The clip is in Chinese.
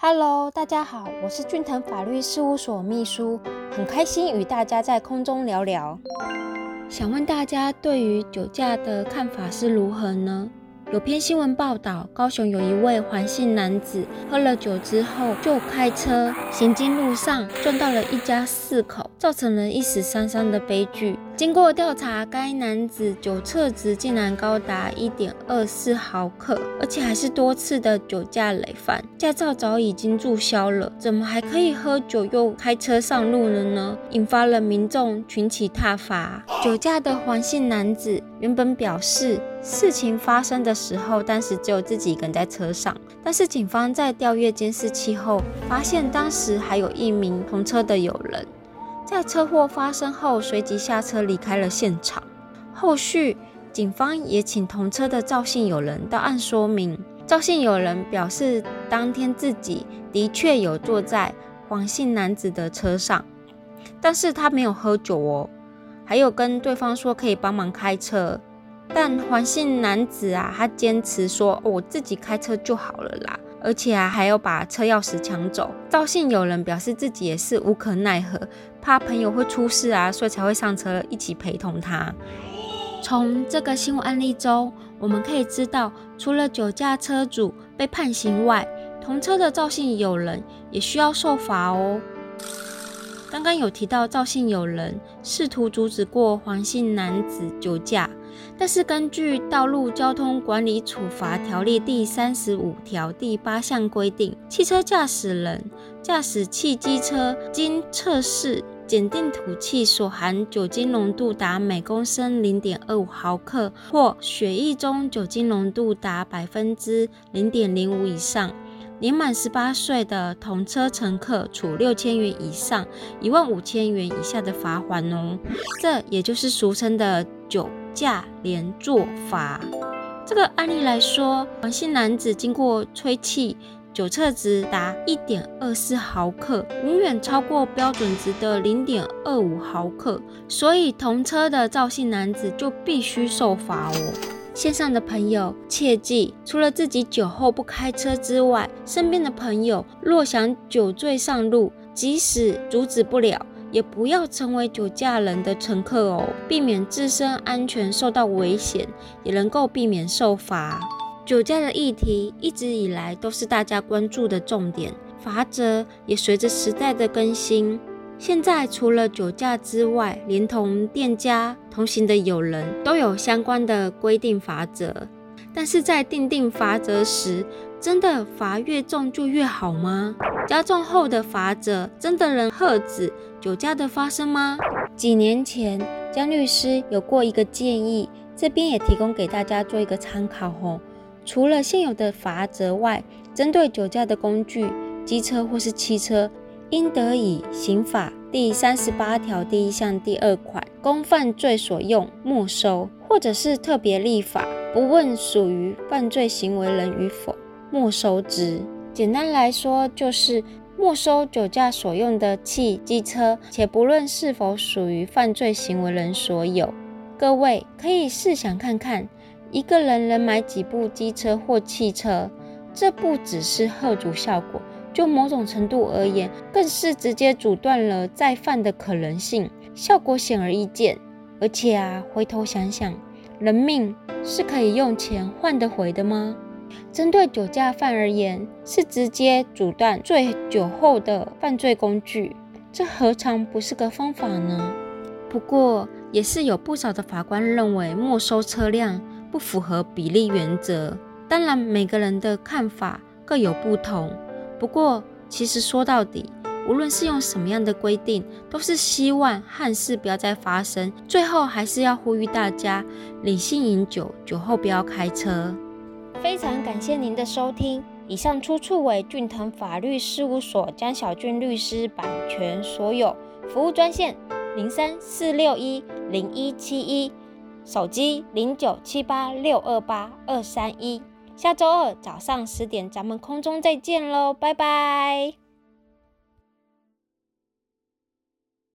Hello，大家好，我是俊腾法律事务所秘书，很开心与大家在空中聊聊。想问大家对于酒驾的看法是如何呢？有篇新闻报道，高雄有一位黄姓男子喝了酒之后就开车行经路上，撞到了一家四口，造成了一死三伤的悲剧。经过调查，该男子酒测值竟然高达一点二四毫克，而且还是多次的酒驾累犯，驾照早已经注销了，怎么还可以喝酒又开车上路了呢？引发了民众群起挞伐。酒驾的黄姓男子原本表示，事情发生的时候，当时只有自己一个人在车上，但是警方在调阅监视器后，发现当时还有一名同车的友人。在车祸发生后，随即下车离开了现场。后续，警方也请同车的赵姓友人到案说明。赵姓友人表示，当天自己的确有坐在黄姓男子的车上，但是他没有喝酒哦，还有跟对方说可以帮忙开车。但黄姓男子啊，他坚持说我自己开车就好了啦。而且啊，还要把车钥匙抢走。赵姓友人表示自己也是无可奈何，怕朋友会出事啊，所以才会上车一起陪同他。从这个新闻案例中，我们可以知道，除了酒驾车主被判刑外，同车的赵姓友人也需要受罚哦。刚刚有提到赵姓友人试图阻止过黄姓男子酒驾。但是根据《道路交通管理处罚条例》第三十五条第八项规定，汽车驾驶人驾驶汽机车经测试检定吐气所含酒精浓度达每公升零点二五毫克，或血液中酒精浓度达百分之零点零五以上，年满十八岁的同车乘客，处六千元以上一万五千元以下的罚款哦。这也就是俗称的酒。驾连坐罚，这个案例来说，黄姓男子经过吹气，酒测值达一点二四毫克，远远超过标准值的零点二五毫克，所以同车的赵姓男子就必须受罚哦。线上的朋友切记，除了自己酒后不开车之外，身边的朋友若想酒醉上路，即使阻止不了。也不要成为酒驾人的乘客哦，避免自身安全受到危险，也能够避免受罚。酒驾的议题一直以来都是大家关注的重点，罚则也随着时代的更新。现在除了酒驾之外，连同店家同行的友人都有相关的规定罚则。但是在定定罚则时，真的罚越重就越好吗？加重后的罚则真的能遏止酒驾的发生吗？几年前，江律师有过一个建议，这边也提供给大家做一个参考吼。除了现有的罚则外，针对酒驾的工具，机车或是汽车，应得以刑法第三十八条第一项第二款，供犯罪所用没收，或者是特别立法，不问属于犯罪行为人与否，没收之。简单来说，就是没收酒驾所用的汽机车，且不论是否属于犯罪行为人所有。各位可以试想看看，一个人能买几部机车或汽车？这不只是贺阻效果。就某种程度而言，更是直接阻断了再犯的可能性，效果显而易见。而且啊，回头想想，人命是可以用钱换得回的吗？针对酒驾犯而言，是直接阻断醉酒后的犯罪工具，这何尝不是个方法呢？不过，也是有不少的法官认为没收车辆不符合比例原则。当然，每个人的看法各有不同。不过，其实说到底，无论是用什么样的规定，都是希望憾事不要再发生。最后，还是要呼吁大家理性饮酒，酒后不要开车。非常感谢您的收听，以上出处为俊腾法律事务所江小俊律师版权所有。服务专线零三四六一零一七一，手机零九七八六二八二三一。下周二早上十点，咱们空中再见喽，拜拜。